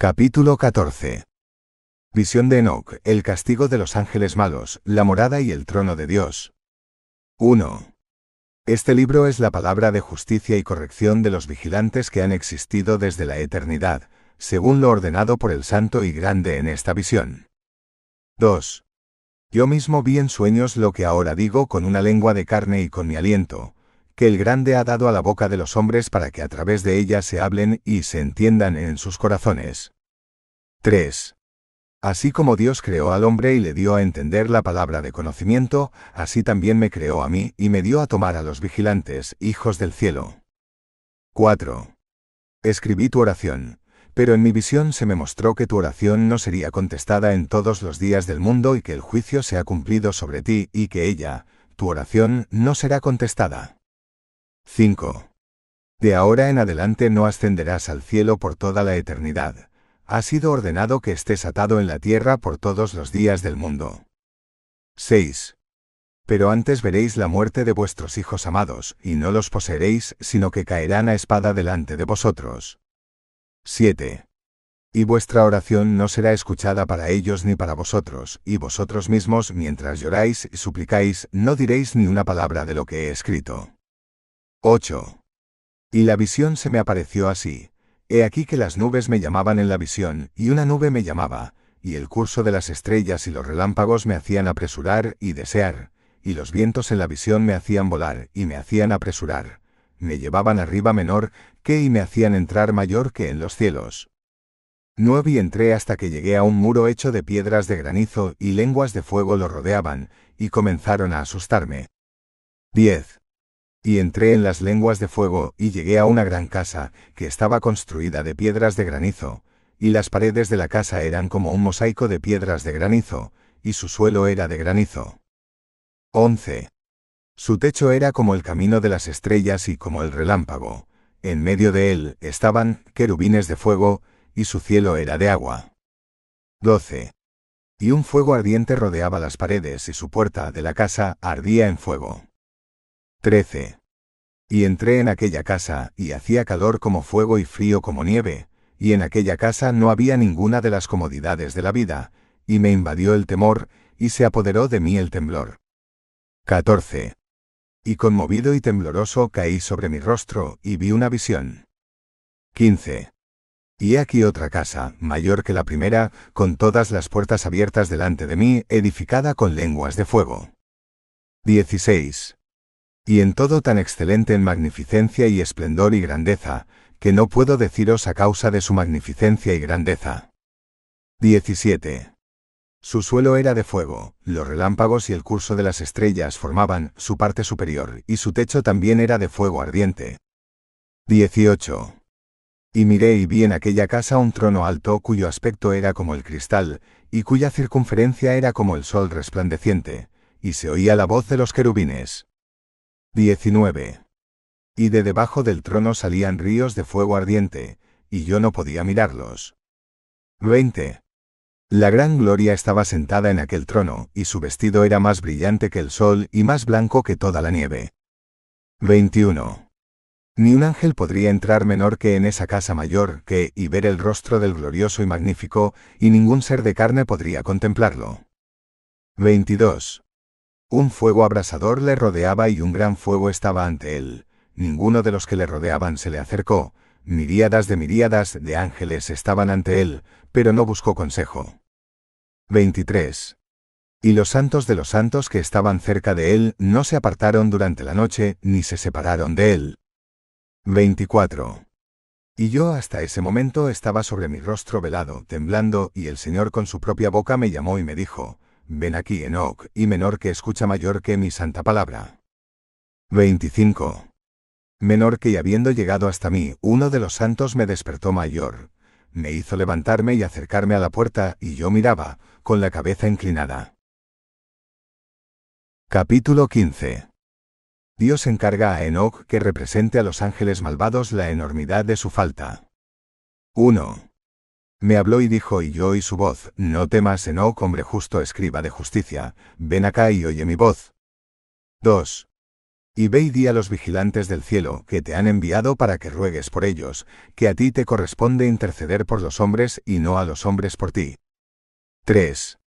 Capítulo 14. Visión de Enoch, el castigo de los ángeles malos, la morada y el trono de Dios. 1. Este libro es la palabra de justicia y corrección de los vigilantes que han existido desde la eternidad, según lo ordenado por el Santo y Grande en esta visión. 2. Yo mismo vi en sueños lo que ahora digo con una lengua de carne y con mi aliento, que el Grande ha dado a la boca de los hombres para que a través de ella se hablen y se entiendan en sus corazones. 3. Así como Dios creó al hombre y le dio a entender la palabra de conocimiento, así también me creó a mí y me dio a tomar a los vigilantes, hijos del cielo. 4. Escribí tu oración, pero en mi visión se me mostró que tu oración no sería contestada en todos los días del mundo y que el juicio se ha cumplido sobre ti y que ella, tu oración, no será contestada. 5. De ahora en adelante no ascenderás al cielo por toda la eternidad. Ha sido ordenado que estés atado en la tierra por todos los días del mundo. 6. Pero antes veréis la muerte de vuestros hijos amados, y no los poseeréis, sino que caerán a espada delante de vosotros. 7. Y vuestra oración no será escuchada para ellos ni para vosotros, y vosotros mismos, mientras lloráis y suplicáis, no diréis ni una palabra de lo que he escrito. 8. Y la visión se me apareció así. He aquí que las nubes me llamaban en la visión, y una nube me llamaba, y el curso de las estrellas y los relámpagos me hacían apresurar y desear, y los vientos en la visión me hacían volar y me hacían apresurar. Me llevaban arriba menor que y me hacían entrar mayor que en los cielos. Nueve y entré hasta que llegué a un muro hecho de piedras de granizo y lenguas de fuego lo rodeaban, y comenzaron a asustarme. 10. Y entré en las lenguas de fuego, y llegué a una gran casa, que estaba construida de piedras de granizo, y las paredes de la casa eran como un mosaico de piedras de granizo, y su suelo era de granizo. 11. Su techo era como el camino de las estrellas y como el relámpago. En medio de él estaban querubines de fuego, y su cielo era de agua. 12. Y un fuego ardiente rodeaba las paredes y su puerta de la casa ardía en fuego. 13. Y entré en aquella casa, y hacía calor como fuego y frío como nieve, y en aquella casa no había ninguna de las comodidades de la vida, y me invadió el temor, y se apoderó de mí el temblor. 14. Y conmovido y tembloroso caí sobre mi rostro, y vi una visión. 15. Y he aquí otra casa, mayor que la primera, con todas las puertas abiertas delante de mí, edificada con lenguas de fuego. 16 y en todo tan excelente en magnificencia y esplendor y grandeza, que no puedo deciros a causa de su magnificencia y grandeza. 17. Su suelo era de fuego, los relámpagos y el curso de las estrellas formaban su parte superior, y su techo también era de fuego ardiente. 18. Y miré y vi en aquella casa un trono alto cuyo aspecto era como el cristal, y cuya circunferencia era como el sol resplandeciente, y se oía la voz de los querubines. 19. Y de debajo del trono salían ríos de fuego ardiente, y yo no podía mirarlos. 20. La gran gloria estaba sentada en aquel trono, y su vestido era más brillante que el sol y más blanco que toda la nieve. 21. Ni un ángel podría entrar menor que en esa casa mayor que y ver el rostro del glorioso y magnífico, y ningún ser de carne podría contemplarlo. 22. Un fuego abrasador le rodeaba y un gran fuego estaba ante él. Ninguno de los que le rodeaban se le acercó. Miríadas de miríadas de ángeles estaban ante él, pero no buscó consejo. 23. Y los santos de los santos que estaban cerca de él no se apartaron durante la noche, ni se separaron de él. 24. Y yo hasta ese momento estaba sobre mi rostro velado, temblando, y el Señor con su propia boca me llamó y me dijo, Ven aquí, Enoch, y menor que escucha mayor que mi santa palabra. 25. Menor que y habiendo llegado hasta mí, uno de los santos me despertó mayor. Me hizo levantarme y acercarme a la puerta, y yo miraba, con la cabeza inclinada. Capítulo 15. Dios encarga a Enoch que represente a los ángeles malvados la enormidad de su falta. 1. Me habló y dijo y yo oí su voz, no temas Enoch hombre justo escriba de justicia, ven acá y oye mi voz. 2. Y ve y di a los vigilantes del cielo, que te han enviado para que ruegues por ellos, que a ti te corresponde interceder por los hombres y no a los hombres por ti. 3.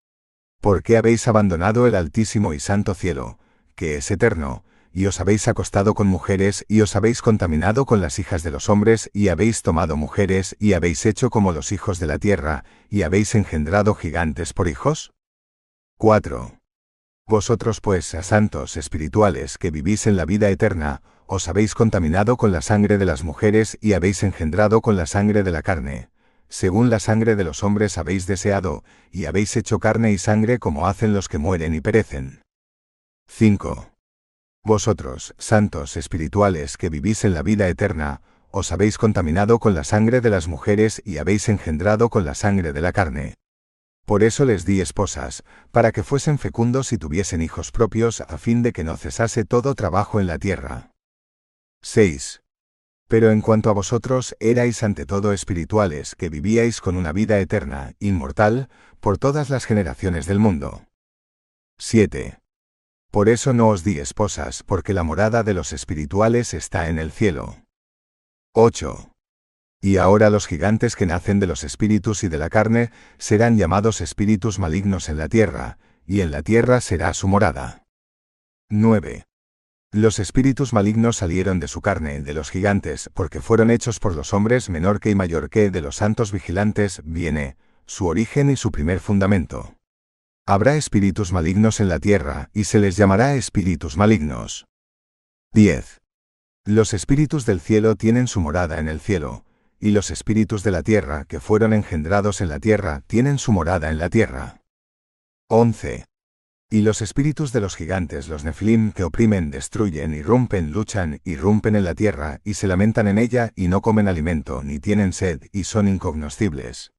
¿Por qué habéis abandonado el altísimo y santo cielo, que es eterno, y os habéis acostado con mujeres, y os habéis contaminado con las hijas de los hombres, y habéis tomado mujeres, y habéis hecho como los hijos de la tierra, y habéis engendrado gigantes por hijos? 4. Vosotros pues, a santos espirituales que vivís en la vida eterna, os habéis contaminado con la sangre de las mujeres y habéis engendrado con la sangre de la carne. Según la sangre de los hombres habéis deseado, y habéis hecho carne y sangre como hacen los que mueren y perecen. 5. Vosotros, santos espirituales que vivís en la vida eterna, os habéis contaminado con la sangre de las mujeres y habéis engendrado con la sangre de la carne. Por eso les di esposas, para que fuesen fecundos y tuviesen hijos propios a fin de que no cesase todo trabajo en la tierra. 6. Pero en cuanto a vosotros, erais ante todo espirituales, que vivíais con una vida eterna, inmortal, por todas las generaciones del mundo. 7. Por eso no os di esposas, porque la morada de los espirituales está en el cielo. 8. Y ahora los gigantes que nacen de los espíritus y de la carne serán llamados espíritus malignos en la tierra, y en la tierra será su morada. 9. Los espíritus malignos salieron de su carne, de los gigantes, porque fueron hechos por los hombres menor que y mayor que de los santos vigilantes, viene, su origen y su primer fundamento. Habrá espíritus malignos en la tierra, y se les llamará espíritus malignos. 10. Los espíritus del cielo tienen su morada en el cielo, y los espíritus de la tierra, que fueron engendrados en la tierra, tienen su morada en la tierra. 11. Y los espíritus de los gigantes, los Nefilim, que oprimen, destruyen, irrumpen, luchan, irrumpen en la tierra, y se lamentan en ella, y no comen alimento, ni tienen sed, y son incognoscibles.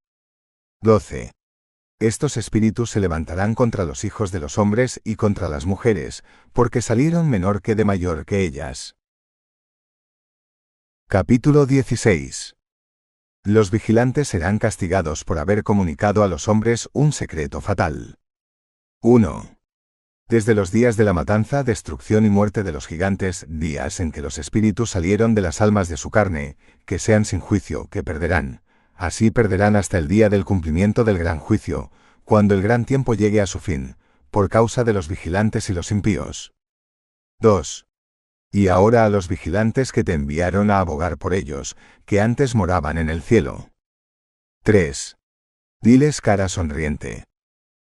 12. Estos espíritus se levantarán contra los hijos de los hombres y contra las mujeres, porque salieron menor que de mayor que ellas. Capítulo 16 Los vigilantes serán castigados por haber comunicado a los hombres un secreto fatal. 1. Desde los días de la matanza, destrucción y muerte de los gigantes, días en que los espíritus salieron de las almas de su carne, que sean sin juicio, que perderán, Así perderán hasta el día del cumplimiento del gran juicio, cuando el gran tiempo llegue a su fin, por causa de los vigilantes y los impíos. 2. Y ahora a los vigilantes que te enviaron a abogar por ellos, que antes moraban en el cielo. 3. Diles cara sonriente.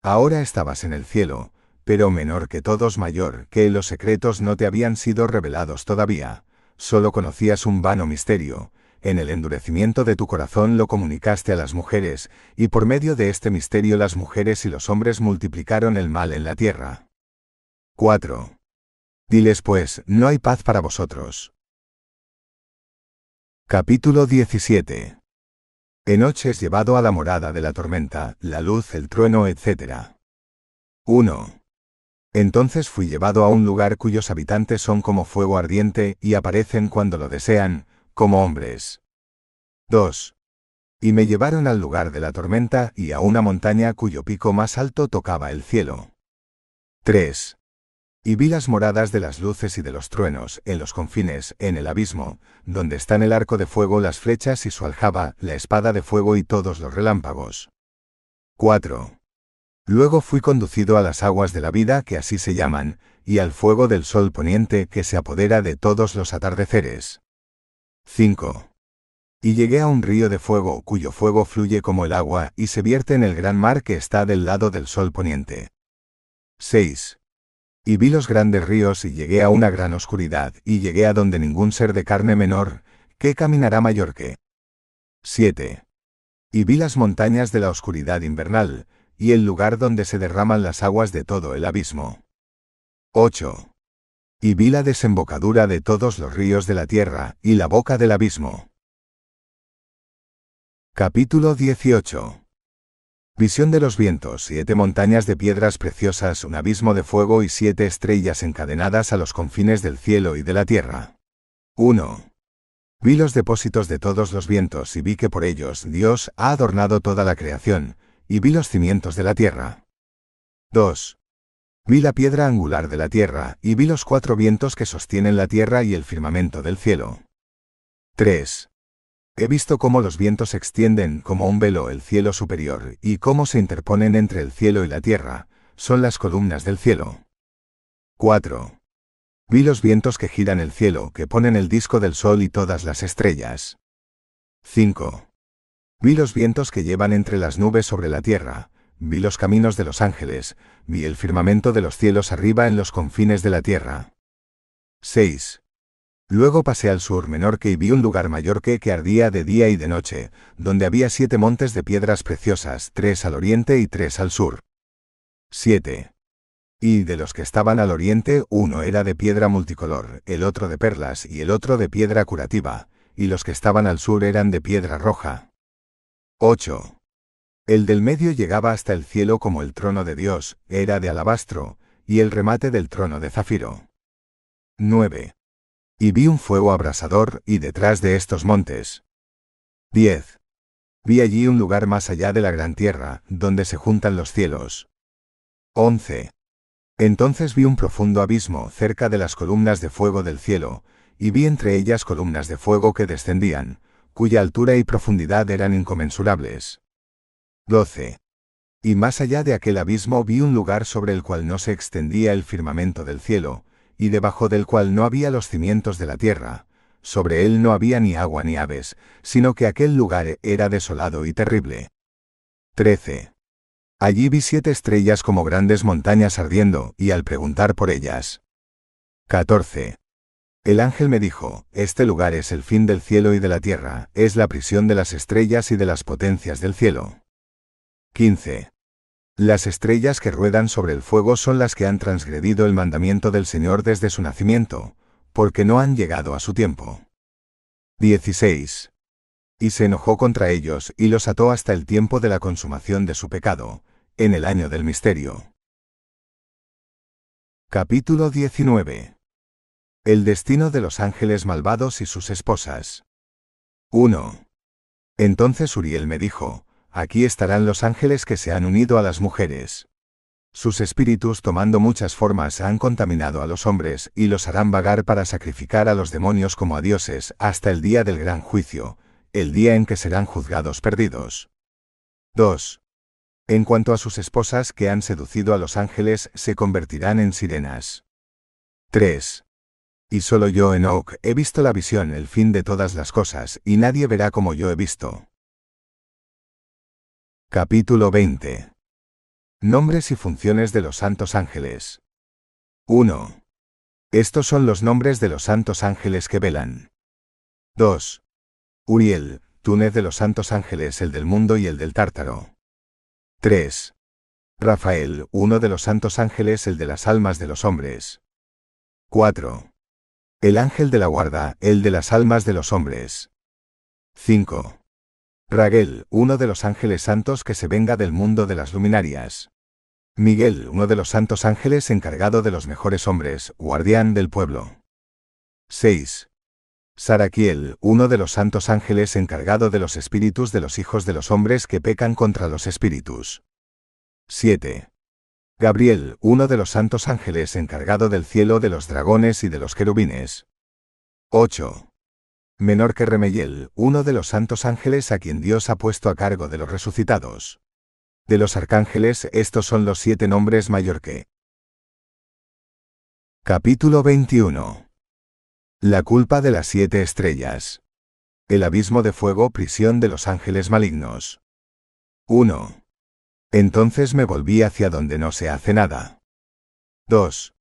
Ahora estabas en el cielo, pero menor que todos mayor, que los secretos no te habían sido revelados todavía, solo conocías un vano misterio, en el endurecimiento de tu corazón lo comunicaste a las mujeres, y por medio de este misterio las mujeres y los hombres multiplicaron el mal en la tierra. 4. Diles pues, no hay paz para vosotros. Capítulo 17. En noche es llevado a la morada de la tormenta, la luz, el trueno, etc. 1. Entonces fui llevado a un lugar cuyos habitantes son como fuego ardiente y aparecen cuando lo desean, como hombres. 2. Y me llevaron al lugar de la tormenta y a una montaña cuyo pico más alto tocaba el cielo. 3. Y vi las moradas de las luces y de los truenos, en los confines, en el abismo, donde están el arco de fuego, las flechas y su aljaba, la espada de fuego y todos los relámpagos. 4. Luego fui conducido a las aguas de la vida, que así se llaman, y al fuego del sol poniente que se apodera de todos los atardeceres. 5. Y llegué a un río de fuego, cuyo fuego fluye como el agua, y se vierte en el gran mar que está del lado del sol poniente. 6. Y vi los grandes ríos y llegué a una gran oscuridad, y llegué a donde ningún ser de carne menor, que caminará mayor que. 7. Y vi las montañas de la oscuridad invernal, y el lugar donde se derraman las aguas de todo el abismo. 8 y vi la desembocadura de todos los ríos de la tierra, y la boca del abismo. Capítulo 18 Visión de los vientos, siete montañas de piedras preciosas, un abismo de fuego y siete estrellas encadenadas a los confines del cielo y de la tierra. 1. Vi los depósitos de todos los vientos y vi que por ellos Dios ha adornado toda la creación, y vi los cimientos de la tierra. 2. Vi la piedra angular de la tierra, y vi los cuatro vientos que sostienen la tierra y el firmamento del cielo. 3. He visto cómo los vientos extienden como un velo el cielo superior, y cómo se interponen entre el cielo y la tierra, son las columnas del cielo. 4. Vi los vientos que giran el cielo, que ponen el disco del sol y todas las estrellas. 5. Vi los vientos que llevan entre las nubes sobre la tierra, vi los caminos de los ángeles, vi el firmamento de los cielos arriba en los confines de la tierra. 6. Luego pasé al sur menor que y vi un lugar mayor que que ardía de día y de noche, donde había siete montes de piedras preciosas, tres al oriente y tres al sur. 7. Y de los que estaban al oriente, uno era de piedra multicolor, el otro de perlas y el otro de piedra curativa, y los que estaban al sur eran de piedra roja. 8. El del medio llegaba hasta el cielo como el trono de Dios, era de alabastro, y el remate del trono de zafiro. 9. Y vi un fuego abrasador, y detrás de estos montes. 10. Vi allí un lugar más allá de la gran tierra, donde se juntan los cielos. 11. Entonces vi un profundo abismo cerca de las columnas de fuego del cielo, y vi entre ellas columnas de fuego que descendían, cuya altura y profundidad eran inconmensurables. 12. Y más allá de aquel abismo vi un lugar sobre el cual no se extendía el firmamento del cielo, y debajo del cual no había los cimientos de la tierra, sobre él no había ni agua ni aves, sino que aquel lugar era desolado y terrible. 13. Allí vi siete estrellas como grandes montañas ardiendo, y al preguntar por ellas. 14. El ángel me dijo, Este lugar es el fin del cielo y de la tierra, es la prisión de las estrellas y de las potencias del cielo. 15. Las estrellas que ruedan sobre el fuego son las que han transgredido el mandamiento del Señor desde su nacimiento, porque no han llegado a su tiempo. 16. Y se enojó contra ellos y los ató hasta el tiempo de la consumación de su pecado, en el año del misterio. Capítulo 19. El destino de los ángeles malvados y sus esposas. 1. Entonces Uriel me dijo, Aquí estarán los ángeles que se han unido a las mujeres. Sus espíritus tomando muchas formas han contaminado a los hombres y los harán vagar para sacrificar a los demonios como a dioses hasta el día del gran juicio, el día en que serán juzgados perdidos. 2. En cuanto a sus esposas que han seducido a los ángeles, se convertirán en sirenas. 3. Y solo yo, Enoch, he visto la visión, el fin de todas las cosas, y nadie verá como yo he visto. Capítulo 20. Nombres y funciones de los santos ángeles. 1. Estos son los nombres de los santos ángeles que velan. 2. Uriel, túnez de los santos ángeles, el del mundo y el del tártaro. 3. Rafael, uno de los santos ángeles, el de las almas de los hombres. 4. El ángel de la guarda, el de las almas de los hombres. 5. Raguel, uno de los ángeles santos que se venga del mundo de las luminarias. Miguel, uno de los santos ángeles encargado de los mejores hombres, guardián del pueblo. 6. Saraquiel, uno de los santos ángeles encargado de los espíritus de los hijos de los hombres que pecan contra los espíritus. 7. Gabriel, uno de los santos ángeles encargado del cielo de los dragones y de los querubines. 8 menor que Remeyel, uno de los santos ángeles a quien Dios ha puesto a cargo de los resucitados. De los arcángeles, estos son los siete nombres mayor que. Capítulo 21. La culpa de las siete estrellas. El abismo de fuego, prisión de los ángeles malignos. 1. Entonces me volví hacia donde no se hace nada. 2.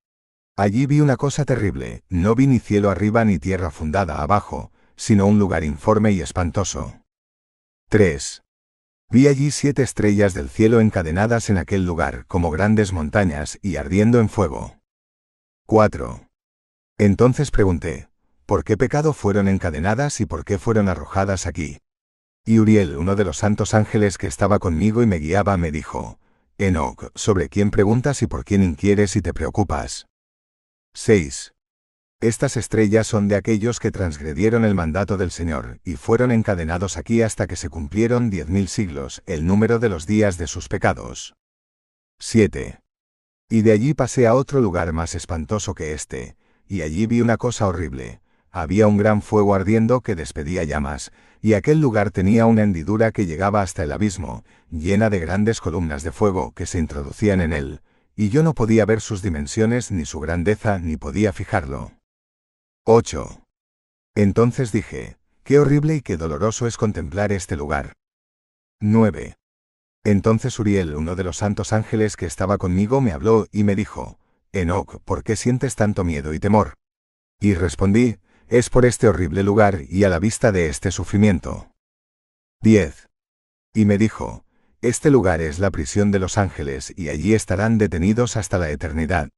Allí vi una cosa terrible, no vi ni cielo arriba ni tierra fundada abajo, sino un lugar informe y espantoso. 3. Vi allí siete estrellas del cielo encadenadas en aquel lugar como grandes montañas y ardiendo en fuego. 4. Entonces pregunté, ¿por qué pecado fueron encadenadas y por qué fueron arrojadas aquí? Y Uriel, uno de los santos ángeles que estaba conmigo y me guiaba, me dijo, Enoch, ¿sobre quién preguntas y por quién inquieres y te preocupas? 6. Estas estrellas son de aquellos que transgredieron el mandato del Señor, y fueron encadenados aquí hasta que se cumplieron diez mil siglos, el número de los días de sus pecados. 7. Y de allí pasé a otro lugar más espantoso que este, y allí vi una cosa horrible. Había un gran fuego ardiendo que despedía llamas, y aquel lugar tenía una hendidura que llegaba hasta el abismo, llena de grandes columnas de fuego que se introducían en él, y yo no podía ver sus dimensiones ni su grandeza ni podía fijarlo. 8. Entonces dije, qué horrible y qué doloroso es contemplar este lugar. 9. Entonces Uriel, uno de los santos ángeles que estaba conmigo, me habló y me dijo, Enoch, ¿por qué sientes tanto miedo y temor? Y respondí, es por este horrible lugar y a la vista de este sufrimiento. 10. Y me dijo, este lugar es la prisión de los ángeles y allí estarán detenidos hasta la eternidad.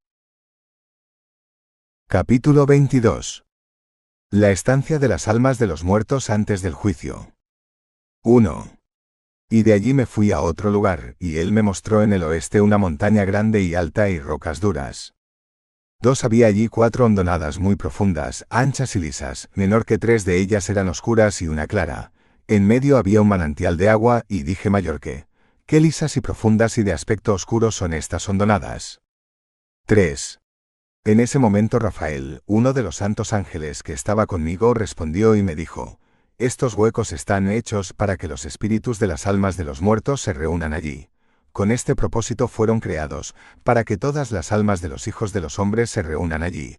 Capítulo 22. La estancia de las almas de los muertos antes del juicio. 1. Y de allí me fui a otro lugar, y él me mostró en el oeste una montaña grande y alta y rocas duras. Dos había allí cuatro hondonadas muy profundas, anchas y lisas, menor que tres de ellas eran oscuras y una clara. En medio había un manantial de agua, y dije mayor que, qué lisas y profundas y de aspecto oscuro son estas hondonadas. 3. En ese momento Rafael, uno de los santos ángeles que estaba conmigo, respondió y me dijo, estos huecos están hechos para que los espíritus de las almas de los muertos se reúnan allí con este propósito fueron creados, para que todas las almas de los hijos de los hombres se reúnan allí.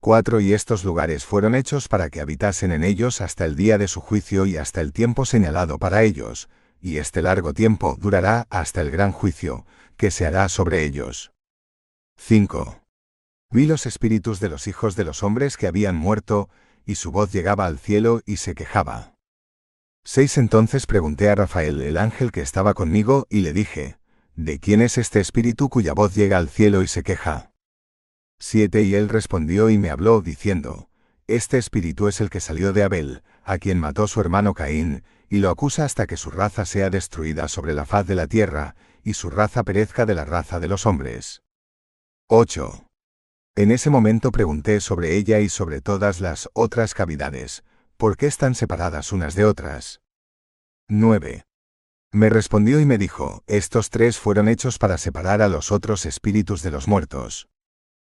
4. Y estos lugares fueron hechos para que habitasen en ellos hasta el día de su juicio y hasta el tiempo señalado para ellos, y este largo tiempo durará hasta el gran juicio, que se hará sobre ellos. 5. Vi los espíritus de los hijos de los hombres que habían muerto, y su voz llegaba al cielo y se quejaba. 6 Entonces pregunté a Rafael, el ángel que estaba conmigo, y le dije, ¿De quién es este espíritu cuya voz llega al cielo y se queja? 7 Y él respondió y me habló, diciendo, Este espíritu es el que salió de Abel, a quien mató su hermano Caín, y lo acusa hasta que su raza sea destruida sobre la faz de la tierra, y su raza perezca de la raza de los hombres. 8. En ese momento pregunté sobre ella y sobre todas las otras cavidades, ¿Por qué están separadas unas de otras? 9. Me respondió y me dijo, estos tres fueron hechos para separar a los otros espíritus de los muertos.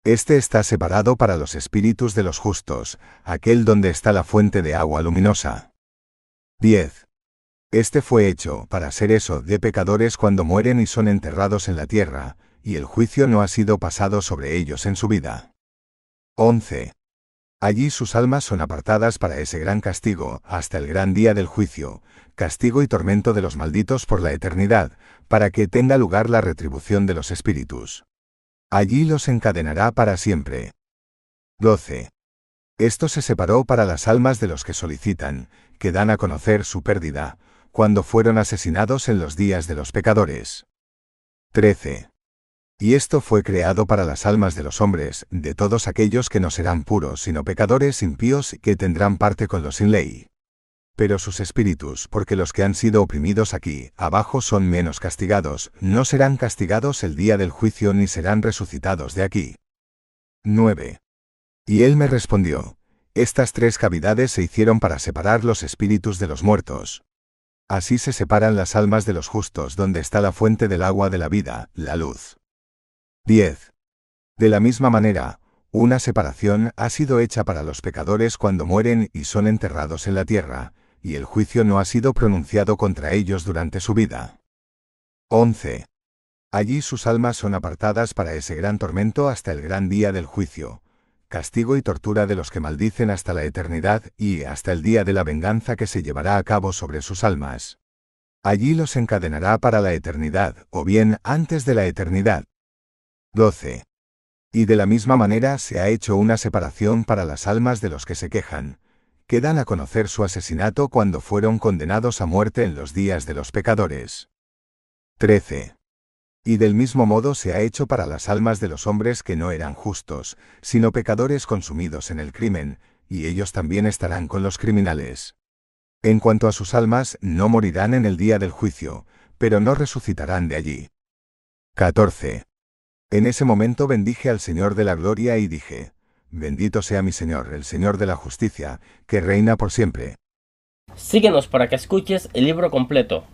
Este está separado para los espíritus de los justos, aquel donde está la fuente de agua luminosa. 10. Este fue hecho para ser eso de pecadores cuando mueren y son enterrados en la tierra, y el juicio no ha sido pasado sobre ellos en su vida. 11. Allí sus almas son apartadas para ese gran castigo, hasta el gran día del juicio, castigo y tormento de los malditos por la eternidad, para que tenga lugar la retribución de los espíritus. Allí los encadenará para siempre. 12. Esto se separó para las almas de los que solicitan, que dan a conocer su pérdida, cuando fueron asesinados en los días de los pecadores. 13. Y esto fue creado para las almas de los hombres, de todos aquellos que no serán puros, sino pecadores impíos que tendrán parte con los sin ley. Pero sus espíritus, porque los que han sido oprimidos aquí, abajo son menos castigados, no serán castigados el día del juicio ni serán resucitados de aquí. 9. Y él me respondió, estas tres cavidades se hicieron para separar los espíritus de los muertos. Así se separan las almas de los justos donde está la fuente del agua de la vida, la luz. 10. De la misma manera, una separación ha sido hecha para los pecadores cuando mueren y son enterrados en la tierra, y el juicio no ha sido pronunciado contra ellos durante su vida. 11. Allí sus almas son apartadas para ese gran tormento hasta el gran día del juicio, castigo y tortura de los que maldicen hasta la eternidad y hasta el día de la venganza que se llevará a cabo sobre sus almas. Allí los encadenará para la eternidad, o bien antes de la eternidad, 12. Y de la misma manera se ha hecho una separación para las almas de los que se quejan, que dan a conocer su asesinato cuando fueron condenados a muerte en los días de los pecadores. 13. Y del mismo modo se ha hecho para las almas de los hombres que no eran justos, sino pecadores consumidos en el crimen, y ellos también estarán con los criminales. En cuanto a sus almas, no morirán en el día del juicio, pero no resucitarán de allí. 14. En ese momento bendije al Señor de la Gloria y dije, Bendito sea mi Señor, el Señor de la Justicia, que reina por siempre. Síguenos para que escuches el libro completo.